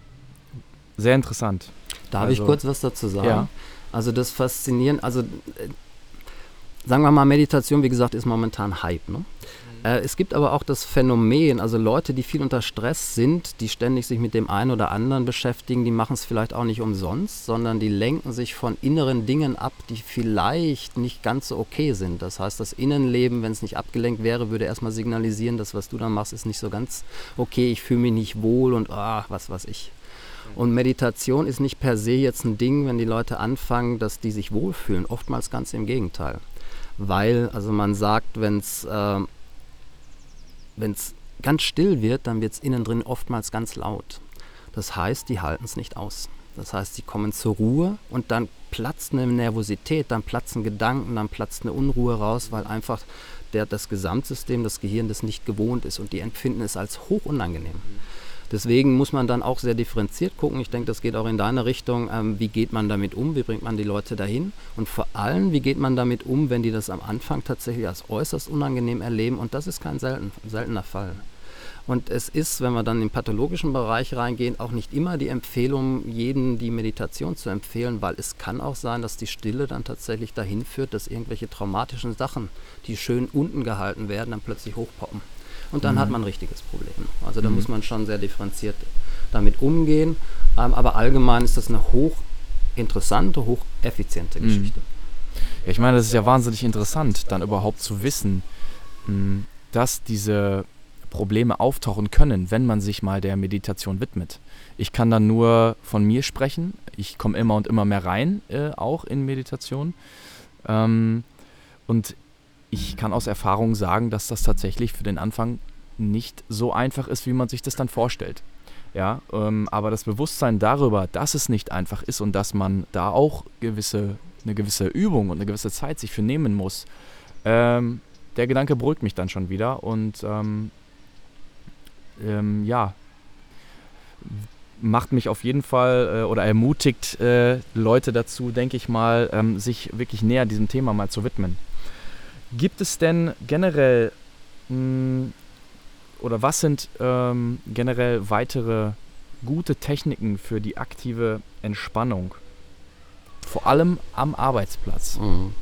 sehr interessant. Darf also, ich kurz was dazu sagen? Ja. Also das Faszinieren, also äh, sagen wir mal, Meditation, wie gesagt, ist momentan Hype. Ne? Äh, es gibt aber auch das Phänomen, also Leute, die viel unter Stress sind, die ständig sich mit dem einen oder anderen beschäftigen, die machen es vielleicht auch nicht umsonst, sondern die lenken sich von inneren Dingen ab, die vielleicht nicht ganz so okay sind. Das heißt, das Innenleben, wenn es nicht abgelenkt wäre, würde erstmal signalisieren, das, was du dann machst, ist nicht so ganz okay, ich fühle mich nicht wohl und ach, was weiß ich. Und Meditation ist nicht per se jetzt ein Ding, wenn die Leute anfangen, dass die sich wohlfühlen. Oftmals ganz im Gegenteil. Weil, also man sagt, wenn es äh, ganz still wird, dann wird es innen drin oftmals ganz laut. Das heißt, die halten es nicht aus. Das heißt, sie kommen zur Ruhe und dann platzt eine Nervosität, dann platzen Gedanken, dann platzt eine Unruhe raus, weil einfach der, das Gesamtsystem, das Gehirn das nicht gewohnt ist und die empfinden es als hoch unangenehm. Deswegen muss man dann auch sehr differenziert gucken. Ich denke, das geht auch in deine Richtung. Ähm, wie geht man damit um? Wie bringt man die Leute dahin? Und vor allem, wie geht man damit um, wenn die das am Anfang tatsächlich als äußerst unangenehm erleben? Und das ist kein selten, seltener Fall. Und es ist, wenn wir dann im pathologischen Bereich reingehen, auch nicht immer die Empfehlung, jeden die Meditation zu empfehlen, weil es kann auch sein, dass die Stille dann tatsächlich dahin führt, dass irgendwelche traumatischen Sachen, die schön unten gehalten werden, dann plötzlich hochpoppen. Und dann mhm. hat man ein richtiges Problem. Also da mhm. muss man schon sehr differenziert damit umgehen. Ähm, aber allgemein ist das eine hochinteressante, hocheffiziente mhm. Geschichte. Ja, ich meine, das ist ja wahnsinnig interessant, dann überhaupt zu wissen, dass diese Probleme auftauchen können, wenn man sich mal der Meditation widmet. Ich kann dann nur von mir sprechen. Ich komme immer und immer mehr rein, äh, auch in Meditation. Ähm, und ich kann aus Erfahrung sagen, dass das tatsächlich für den Anfang nicht so einfach ist, wie man sich das dann vorstellt. Ja, ähm, aber das Bewusstsein darüber, dass es nicht einfach ist und dass man da auch gewisse, eine gewisse Übung und eine gewisse Zeit sich für nehmen muss, ähm, der Gedanke beruhigt mich dann schon wieder und ähm, ähm, ja, macht mich auf jeden Fall äh, oder ermutigt äh, Leute dazu, denke ich mal, ähm, sich wirklich näher diesem Thema mal zu widmen. Gibt es denn generell mh, hm, oder was sind ähm, generell weitere gute Techniken für die aktive Entspannung? Vor allem am Arbeitsplatz. Mhm.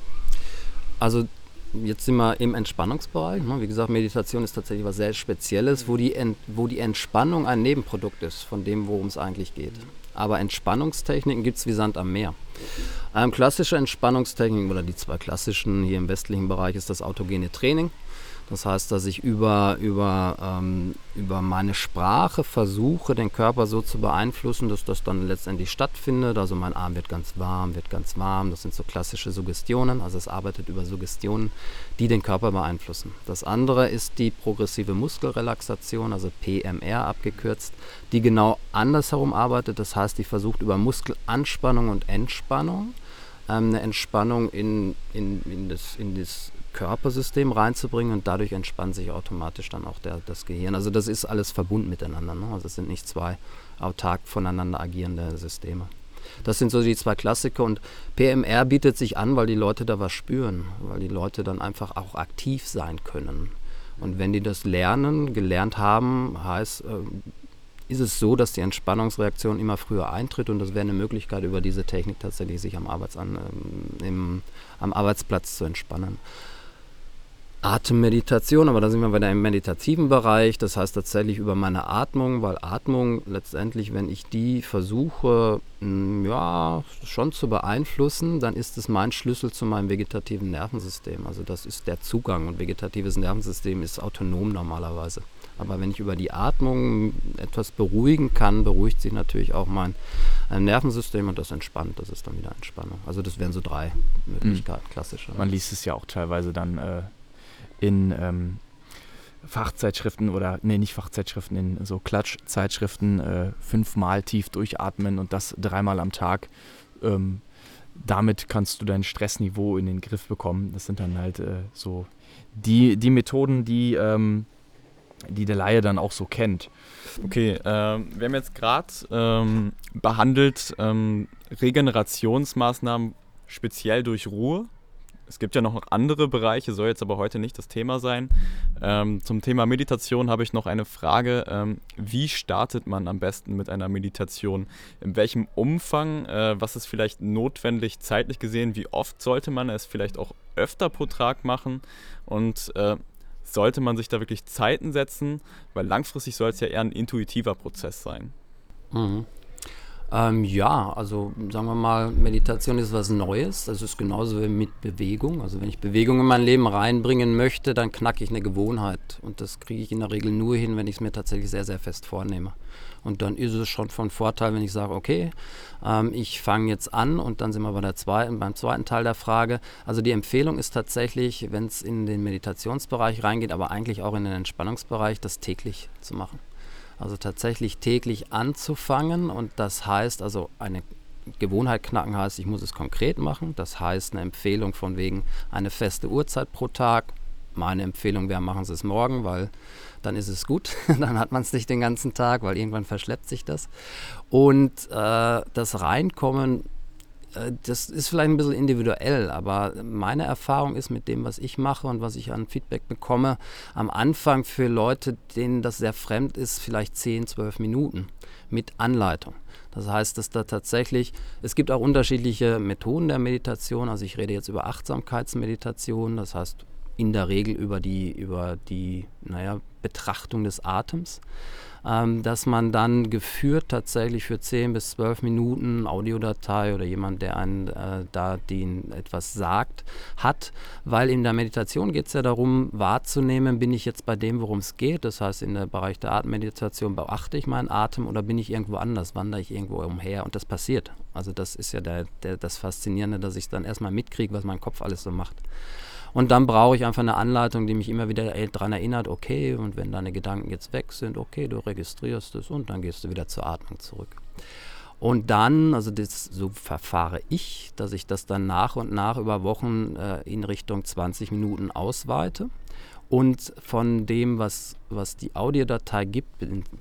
Also jetzt sind wir im Entspannungsbereich. Ne? Wie gesagt, Meditation ist tatsächlich was sehr Spezielles, wo die, Ent, wo die Entspannung ein Nebenprodukt ist von dem, worum es eigentlich geht. Aber Entspannungstechniken gibt es wie Sand am Meer. Ähm, klassische Entspannungstechniken oder die zwei klassischen hier im westlichen Bereich ist das autogene Training. Das heißt, dass ich über, über, ähm, über meine Sprache versuche, den Körper so zu beeinflussen, dass das dann letztendlich stattfindet. Also mein Arm wird ganz warm, wird ganz warm. Das sind so klassische Suggestionen. Also es arbeitet über Suggestionen, die den Körper beeinflussen. Das andere ist die progressive Muskelrelaxation, also PMR abgekürzt, die genau andersherum arbeitet. Das heißt, die versucht über Muskelanspannung und Entspannung ähm, eine Entspannung in, in, in, das, in das Körpersystem reinzubringen und dadurch entspannt sich automatisch dann auch der, das Gehirn. Also das ist alles verbunden miteinander. Ne? Also es sind nicht zwei autark voneinander agierende Systeme. Das sind so die zwei Klassiker und PMR bietet sich an, weil die Leute da was spüren, weil die Leute dann einfach auch aktiv sein können. Und wenn die das lernen, gelernt haben, heißt, äh, ist es so, dass die Entspannungsreaktion immer früher eintritt und das wäre eine Möglichkeit, über diese Technik tatsächlich sich am, Arbeitsan ähm, im, am Arbeitsplatz zu entspannen. Atemmeditation, aber da sind wir wieder im meditativen Bereich, das heißt tatsächlich über meine Atmung, weil Atmung letztendlich, wenn ich die versuche, hm, ja, schon zu beeinflussen, dann ist es mein Schlüssel zu meinem vegetativen Nervensystem. Also das ist der Zugang und vegetatives Nervensystem ist autonom normalerweise. Aber wenn ich über die Atmung etwas beruhigen kann, beruhigt sich natürlich auch mein Nervensystem und das entspannt. Das ist dann wieder Entspannung. Also das wären so drei Möglichkeiten, mhm. klassische. Man liest es ja auch teilweise dann äh, in ähm, Fachzeitschriften oder, nee, nicht Fachzeitschriften, in so Klatschzeitschriften äh, fünfmal tief durchatmen und das dreimal am Tag. Ähm, damit kannst du dein Stressniveau in den Griff bekommen. Das sind dann halt äh, so die, die Methoden, die, ähm, die der Laie dann auch so kennt. Okay, äh, wir haben jetzt gerade ähm, behandelt ähm, Regenerationsmaßnahmen speziell durch Ruhe. Es gibt ja noch andere Bereiche, soll jetzt aber heute nicht das Thema sein. Ähm, zum Thema Meditation habe ich noch eine Frage. Ähm, wie startet man am besten mit einer Meditation? In welchem Umfang? Äh, was ist vielleicht notwendig zeitlich gesehen? Wie oft sollte man es vielleicht auch öfter pro Tag machen? Und äh, sollte man sich da wirklich Zeiten setzen? Weil langfristig soll es ja eher ein intuitiver Prozess sein. Mhm. Ähm, ja, also sagen wir mal, Meditation ist was Neues. Das ist genauso wie mit Bewegung. Also wenn ich Bewegung in mein Leben reinbringen möchte, dann knacke ich eine Gewohnheit. Und das kriege ich in der Regel nur hin, wenn ich es mir tatsächlich sehr, sehr fest vornehme. Und dann ist es schon von Vorteil, wenn ich sage, okay, ähm, ich fange jetzt an und dann sind wir bei der zweiten, beim zweiten Teil der Frage. Also die Empfehlung ist tatsächlich, wenn es in den Meditationsbereich reingeht, aber eigentlich auch in den Entspannungsbereich, das täglich zu machen. Also tatsächlich täglich anzufangen und das heißt also eine Gewohnheit knacken heißt, ich muss es konkret machen. Das heißt eine Empfehlung von wegen eine feste Uhrzeit pro Tag. Meine Empfehlung wäre, machen Sie es morgen, weil dann ist es gut. dann hat man es nicht den ganzen Tag, weil irgendwann verschleppt sich das. Und äh, das Reinkommen das ist vielleicht ein bisschen individuell, aber meine Erfahrung ist mit dem, was ich mache und was ich an Feedback bekomme, am Anfang für Leute, denen das sehr fremd ist, vielleicht 10, 12 Minuten mit Anleitung. Das heißt, dass da tatsächlich, es gibt auch unterschiedliche Methoden der Meditation. Also ich rede jetzt über Achtsamkeitsmeditation, das heißt in der Regel über die, über die naja, Betrachtung des Atems ähm, dass man dann geführt tatsächlich für 10 bis 12 Minuten Audiodatei oder jemand, der einen äh, da den etwas sagt, hat, weil in der Meditation geht es ja darum, wahrzunehmen, bin ich jetzt bei dem, worum es geht, das heißt in der Bereich der Atemmeditation beachte ich meinen Atem oder bin ich irgendwo anders, wandere ich irgendwo umher und das passiert. Also das ist ja der, der, das Faszinierende, dass ich dann erstmal mitkriege, was mein Kopf alles so macht. Und dann brauche ich einfach eine Anleitung, die mich immer wieder daran erinnert, okay, und wenn deine Gedanken jetzt weg sind, okay, du registrierst es und dann gehst du wieder zur Atmung zurück. Und dann, also das, so verfahre ich, dass ich das dann nach und nach über Wochen äh, in Richtung 20 Minuten ausweite. Und von dem, was, was die Audiodatei gibt,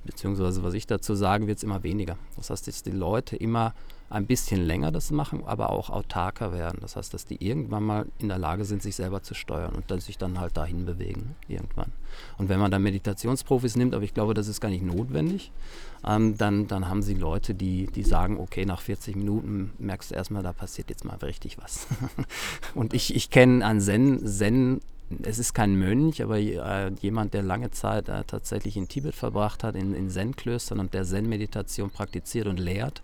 beziehungsweise was ich dazu sage, wird es immer weniger. Das heißt, dass die Leute immer ein bisschen länger das machen, aber auch autarker werden. Das heißt, dass die irgendwann mal in der Lage sind, sich selber zu steuern und dann sich dann halt dahin bewegen irgendwann. Und wenn man dann Meditationsprofis nimmt, aber ich glaube, das ist gar nicht notwendig, ähm, dann, dann haben sie Leute, die, die sagen, okay, nach 40 Minuten merkst du erstmal, da passiert jetzt mal richtig was. und ich, ich kenne an Zen, Zen es ist kein Mönch, aber äh, jemand, der lange Zeit äh, tatsächlich in Tibet verbracht hat, in, in Zen-Klöstern und der Zen-Meditation praktiziert und lehrt.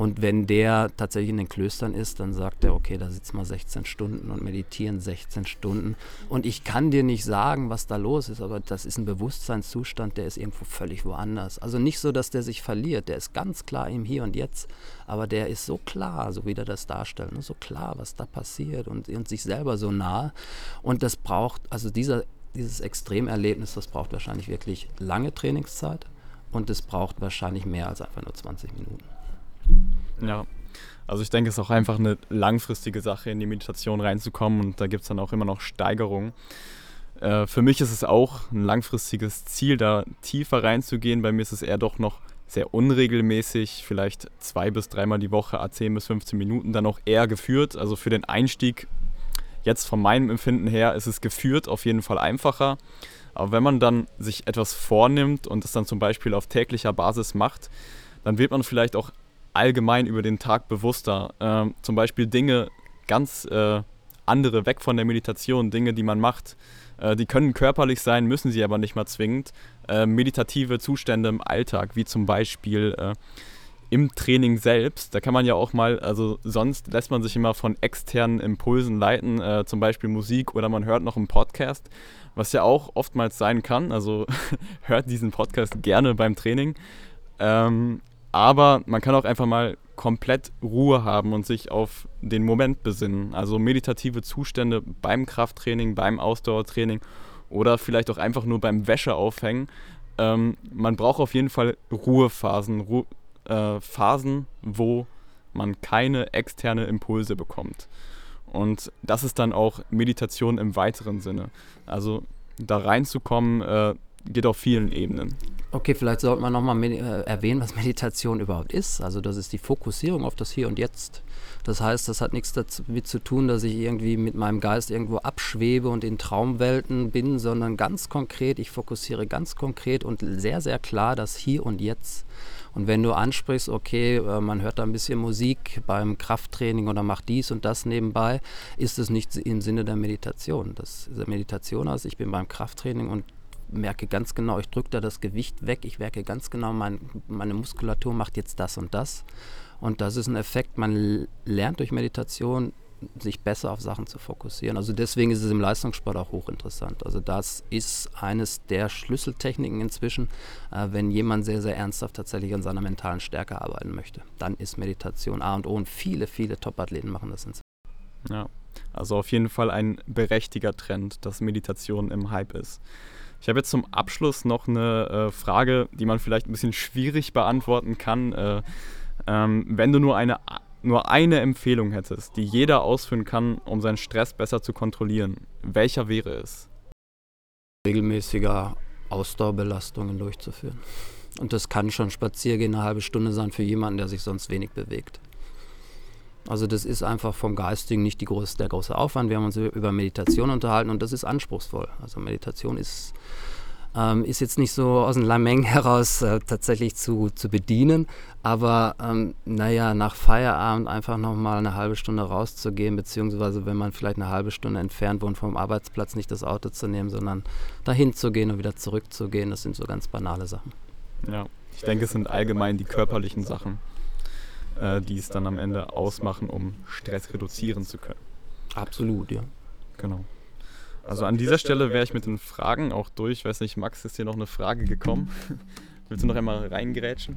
Und wenn der tatsächlich in den Klöstern ist, dann sagt er, okay, da sitzt mal 16 Stunden und meditieren 16 Stunden. Und ich kann dir nicht sagen, was da los ist, aber das ist ein Bewusstseinszustand, der ist irgendwo völlig woanders. Also nicht so, dass der sich verliert, der ist ganz klar im Hier und Jetzt, aber der ist so klar, so wie der das darstellt, ne? so klar, was da passiert und, und sich selber so nah. Und das braucht, also dieser, dieses Extremerlebnis, das braucht wahrscheinlich wirklich lange Trainingszeit und es braucht wahrscheinlich mehr als einfach nur 20 Minuten. Ja. Also ich denke, es ist auch einfach eine langfristige Sache, in die Meditation reinzukommen und da gibt es dann auch immer noch Steigerungen. Äh, für mich ist es auch ein langfristiges Ziel, da tiefer reinzugehen. Bei mir ist es eher doch noch sehr unregelmäßig, vielleicht zwei bis dreimal die Woche, a 10 bis 15 Minuten, dann auch eher geführt. Also für den Einstieg, jetzt von meinem Empfinden her, ist es geführt auf jeden Fall einfacher. Aber wenn man dann sich etwas vornimmt und es dann zum Beispiel auf täglicher Basis macht, dann wird man vielleicht auch allgemein über den Tag bewusster. Ähm, zum Beispiel Dinge ganz äh, andere weg von der Meditation, Dinge, die man macht. Äh, die können körperlich sein, müssen sie aber nicht mal zwingend. Äh, meditative Zustände im Alltag, wie zum Beispiel äh, im Training selbst. Da kann man ja auch mal, also sonst lässt man sich immer von externen Impulsen leiten, äh, zum Beispiel Musik oder man hört noch einen Podcast, was ja auch oftmals sein kann. Also hört diesen Podcast gerne beim Training. Ähm, aber man kann auch einfach mal komplett Ruhe haben und sich auf den Moment besinnen. Also meditative Zustände beim Krafttraining, beim Ausdauertraining oder vielleicht auch einfach nur beim Wäscheaufhängen. Ähm, man braucht auf jeden Fall Ruhephasen, Ru äh, Phasen, wo man keine externe Impulse bekommt. Und das ist dann auch Meditation im weiteren Sinne. Also da reinzukommen, äh, geht auf vielen Ebenen. Okay, vielleicht sollte man nochmal äh, erwähnen, was Meditation überhaupt ist. Also das ist die Fokussierung auf das Hier und Jetzt. Das heißt, das hat nichts damit zu tun, dass ich irgendwie mit meinem Geist irgendwo abschwebe und in Traumwelten bin, sondern ganz konkret, ich fokussiere ganz konkret und sehr, sehr klar das Hier und Jetzt. Und wenn du ansprichst, okay, äh, man hört da ein bisschen Musik beim Krafttraining oder macht dies und das nebenbei, ist es nicht im Sinne der Meditation. Das ist Meditation also ich bin beim Krafttraining und merke ganz genau, ich drücke da das Gewicht weg, ich merke ganz genau, mein, meine Muskulatur macht jetzt das und das. Und das ist ein Effekt, man lernt durch Meditation sich besser auf Sachen zu fokussieren. Also deswegen ist es im Leistungssport auch hochinteressant. Also das ist eines der Schlüsseltechniken inzwischen, äh, wenn jemand sehr, sehr ernsthaft tatsächlich an seiner mentalen Stärke arbeiten möchte. Dann ist Meditation A und O und viele, viele Top-Athleten machen das inzwischen. Ja, also auf jeden Fall ein berechtigter Trend, dass Meditation im Hype ist. Ich habe jetzt zum Abschluss noch eine äh, Frage, die man vielleicht ein bisschen schwierig beantworten kann. Äh, ähm, wenn du nur eine nur eine Empfehlung hättest, die jeder ausführen kann, um seinen Stress besser zu kontrollieren, welcher wäre es? Regelmäßiger Ausdauerbelastungen durchzuführen. Und das kann schon Spaziergehen eine halbe Stunde sein für jemanden, der sich sonst wenig bewegt. Also das ist einfach vom Geistigen nicht große, der große Aufwand. Wir haben uns über Meditation unterhalten und das ist anspruchsvoll. Also Meditation ist ähm, ist jetzt nicht so aus dem Lameng heraus äh, tatsächlich zu, zu bedienen, aber ähm, naja, nach Feierabend einfach nochmal eine halbe Stunde rauszugehen, beziehungsweise wenn man vielleicht eine halbe Stunde entfernt wohnt vom Arbeitsplatz, nicht das Auto zu nehmen, sondern dahin zu gehen und wieder zurückzugehen, das sind so ganz banale Sachen. Ja, ich denke, es sind allgemein die körperlichen Sachen, äh, die es dann am Ende ausmachen, um Stress reduzieren zu können. Absolut, ja. Genau. Also an dieser Stelle wäre ich mit den Fragen auch durch. Ich weiß nicht, Max, ist hier noch eine Frage gekommen? Willst du noch einmal reingerätschen?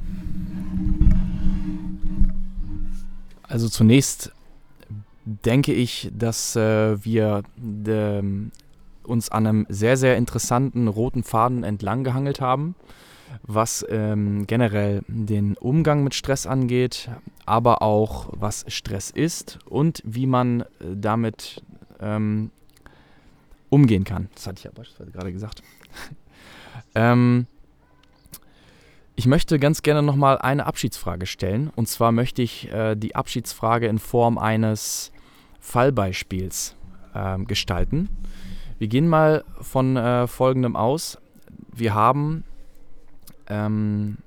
Also zunächst denke ich, dass äh, wir de, uns an einem sehr, sehr interessanten roten Faden entlang gehangelt haben, was ähm, generell den Umgang mit Stress angeht, aber auch was Stress ist und wie man äh, damit ähm, umgehen kann. Das hatte ich ja beispielsweise gerade gesagt. ähm, ich möchte ganz gerne nochmal eine Abschiedsfrage stellen. Und zwar möchte ich äh, die Abschiedsfrage in Form eines Fallbeispiels äh, gestalten. Wir gehen mal von äh, folgendem aus. Wir haben ähm,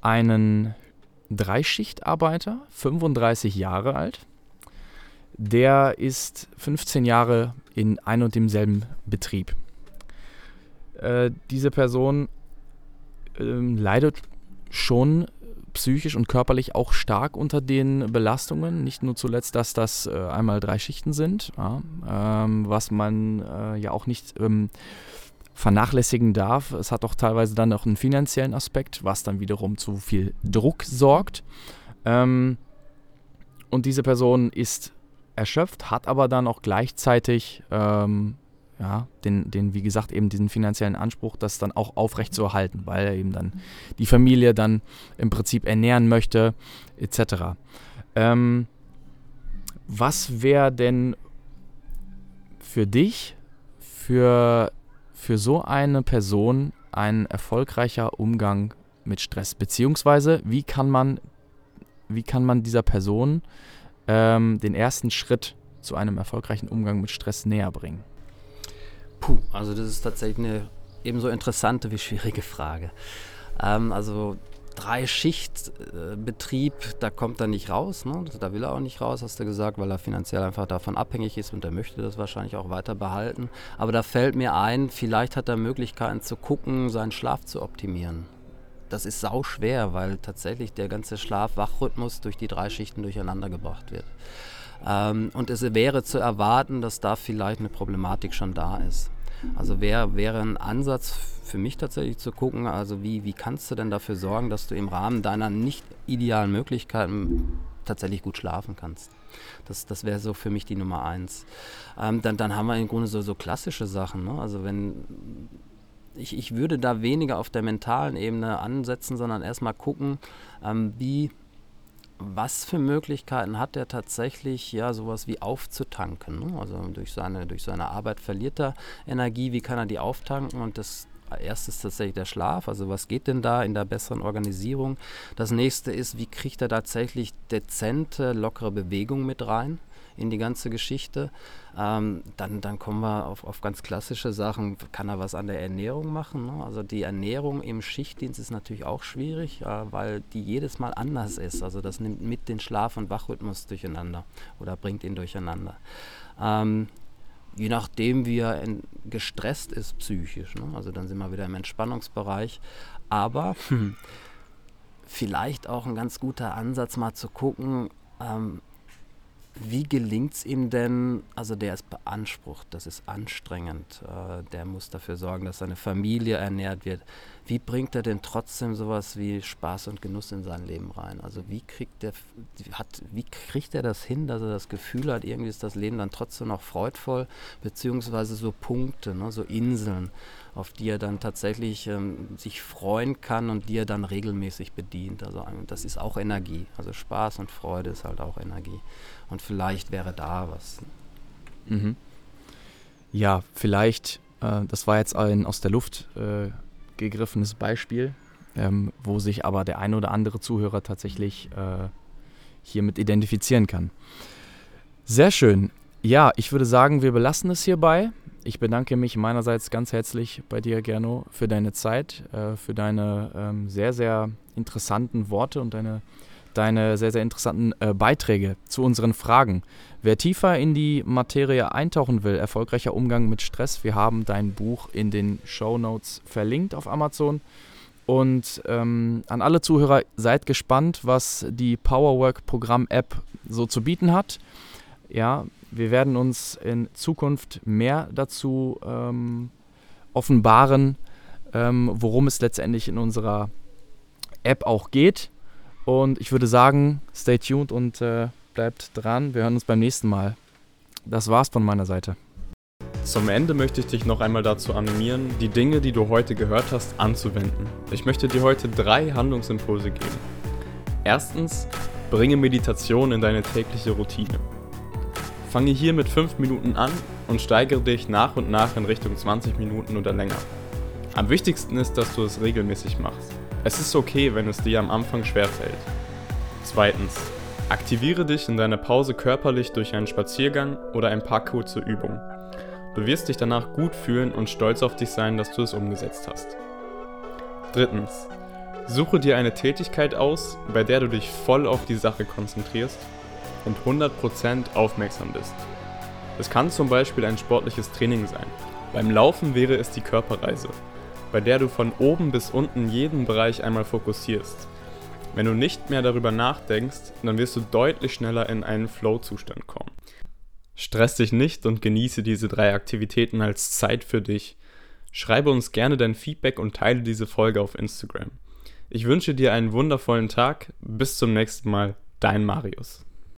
einen Dreischichtarbeiter, 35 Jahre alt, der ist 15 Jahre in ein und demselben Betrieb. Äh, diese Person äh, leidet schon psychisch und körperlich auch stark unter den Belastungen. Nicht nur zuletzt, dass das äh, einmal drei Schichten sind, ja, ähm, was man äh, ja auch nicht ähm, vernachlässigen darf. Es hat auch teilweise dann auch einen finanziellen Aspekt, was dann wiederum zu viel Druck sorgt. Ähm, und diese Person ist erschöpft, hat aber dann auch gleichzeitig ähm, ja, den, den, wie gesagt, eben diesen finanziellen Anspruch, das dann auch aufrecht zu erhalten, weil er eben dann die Familie dann im Prinzip ernähren möchte, etc. Ähm, was wäre denn für dich, für, für so eine Person ein erfolgreicher Umgang mit Stress? Beziehungsweise, wie kann man, wie kann man dieser Person ähm, den ersten Schritt zu einem erfolgreichen Umgang mit Stress näher bringen? Puh, also das ist tatsächlich eine ebenso interessante wie schwierige Frage. Ähm, also drei Schichtbetrieb, äh, da kommt er nicht raus. Ne? Da will er auch nicht raus, hast du gesagt, weil er finanziell einfach davon abhängig ist und er möchte das wahrscheinlich auch weiter behalten. Aber da fällt mir ein, vielleicht hat er Möglichkeiten zu gucken, seinen Schlaf zu optimieren das ist sau schwer, weil tatsächlich der ganze Schlaf-Wach-Rhythmus durch die drei Schichten durcheinander gebracht wird. Ähm, und es wäre zu erwarten, dass da vielleicht eine Problematik schon da ist. Also wär, wäre ein Ansatz für mich tatsächlich zu gucken, also wie, wie kannst du denn dafür sorgen, dass du im Rahmen deiner nicht idealen Möglichkeiten tatsächlich gut schlafen kannst. Das, das wäre so für mich die Nummer eins. Ähm, dann, dann haben wir im Grunde so, so klassische Sachen. Ne? Also wenn ich, ich würde da weniger auf der mentalen Ebene ansetzen, sondern erstmal gucken, ähm, wie, was für Möglichkeiten hat er tatsächlich, ja, sowas wie aufzutanken. Ne? Also durch seine, durch seine Arbeit verliert er Energie, wie kann er die auftanken? Und das erste ist tatsächlich der Schlaf, also was geht denn da in der besseren Organisierung? Das nächste ist, wie kriegt er tatsächlich dezente, lockere Bewegung mit rein? In die ganze Geschichte. Ähm, dann, dann kommen wir auf, auf ganz klassische Sachen. Kann er was an der Ernährung machen? Ne? Also die Ernährung im Schichtdienst ist natürlich auch schwierig, äh, weil die jedes Mal anders ist. Also das nimmt mit den Schlaf- und Wachrhythmus durcheinander oder bringt ihn durcheinander. Ähm, je nachdem, wie er gestresst ist psychisch. Ne? Also dann sind wir wieder im Entspannungsbereich. Aber vielleicht auch ein ganz guter Ansatz, mal zu gucken, ähm, wie gelingt es ihm denn, also der ist beansprucht, das ist anstrengend, äh, der muss dafür sorgen, dass seine Familie ernährt wird. Wie bringt er denn trotzdem sowas wie Spaß und Genuss in sein Leben rein? Also wie kriegt er, hat, wie kriegt er das hin, dass er das Gefühl hat, irgendwie ist das Leben dann trotzdem noch freudvoll, beziehungsweise so Punkte, ne, so Inseln, auf die er dann tatsächlich ähm, sich freuen kann und die er dann regelmäßig bedient. Also ähm, das ist auch Energie. Also Spaß und Freude ist halt auch Energie. Und vielleicht wäre da was. Mhm. Ja, vielleicht, äh, das war jetzt ein aus der Luft äh, gegriffenes Beispiel, ähm, wo sich aber der ein oder andere Zuhörer tatsächlich äh, hiermit identifizieren kann. Sehr schön. Ja, ich würde sagen, wir belassen es hierbei. Ich bedanke mich meinerseits ganz herzlich bei dir, Gerno, für deine Zeit, äh, für deine ähm, sehr, sehr interessanten Worte und deine, deine sehr, sehr interessanten äh, Beiträge zu unseren Fragen. Wer tiefer in die Materie eintauchen will, erfolgreicher Umgang mit Stress, wir haben dein Buch in den Show Notes verlinkt auf Amazon. Und ähm, an alle Zuhörer, seid gespannt, was die Powerwork Programm App so zu bieten hat. Ja, wir werden uns in Zukunft mehr dazu ähm, offenbaren, ähm, worum es letztendlich in unserer App auch geht. Und ich würde sagen, stay tuned und äh, bleibt dran. Wir hören uns beim nächsten Mal. Das war's von meiner Seite. Zum Ende möchte ich dich noch einmal dazu animieren, die Dinge, die du heute gehört hast, anzuwenden. Ich möchte dir heute drei Handlungsimpulse geben. Erstens, bringe Meditation in deine tägliche Routine. Fange hier mit 5 Minuten an und steigere dich nach und nach in Richtung 20 Minuten oder länger. Am wichtigsten ist, dass du es regelmäßig machst. Es ist okay, wenn es dir am Anfang schwerfällt. Zweitens, aktiviere dich in deiner Pause körperlich durch einen Spaziergang oder ein paar kurze Übungen. Du wirst dich danach gut fühlen und stolz auf dich sein, dass du es umgesetzt hast. Drittens, suche dir eine Tätigkeit aus, bei der du dich voll auf die Sache konzentrierst und 100% aufmerksam bist. Es kann zum Beispiel ein sportliches Training sein. Beim Laufen wäre es die Körperreise, bei der du von oben bis unten jeden Bereich einmal fokussierst. Wenn du nicht mehr darüber nachdenkst, dann wirst du deutlich schneller in einen Flow-Zustand kommen. Stress dich nicht und genieße diese drei Aktivitäten als Zeit für dich. Schreibe uns gerne dein Feedback und teile diese Folge auf Instagram. Ich wünsche dir einen wundervollen Tag. Bis zum nächsten Mal. Dein Marius.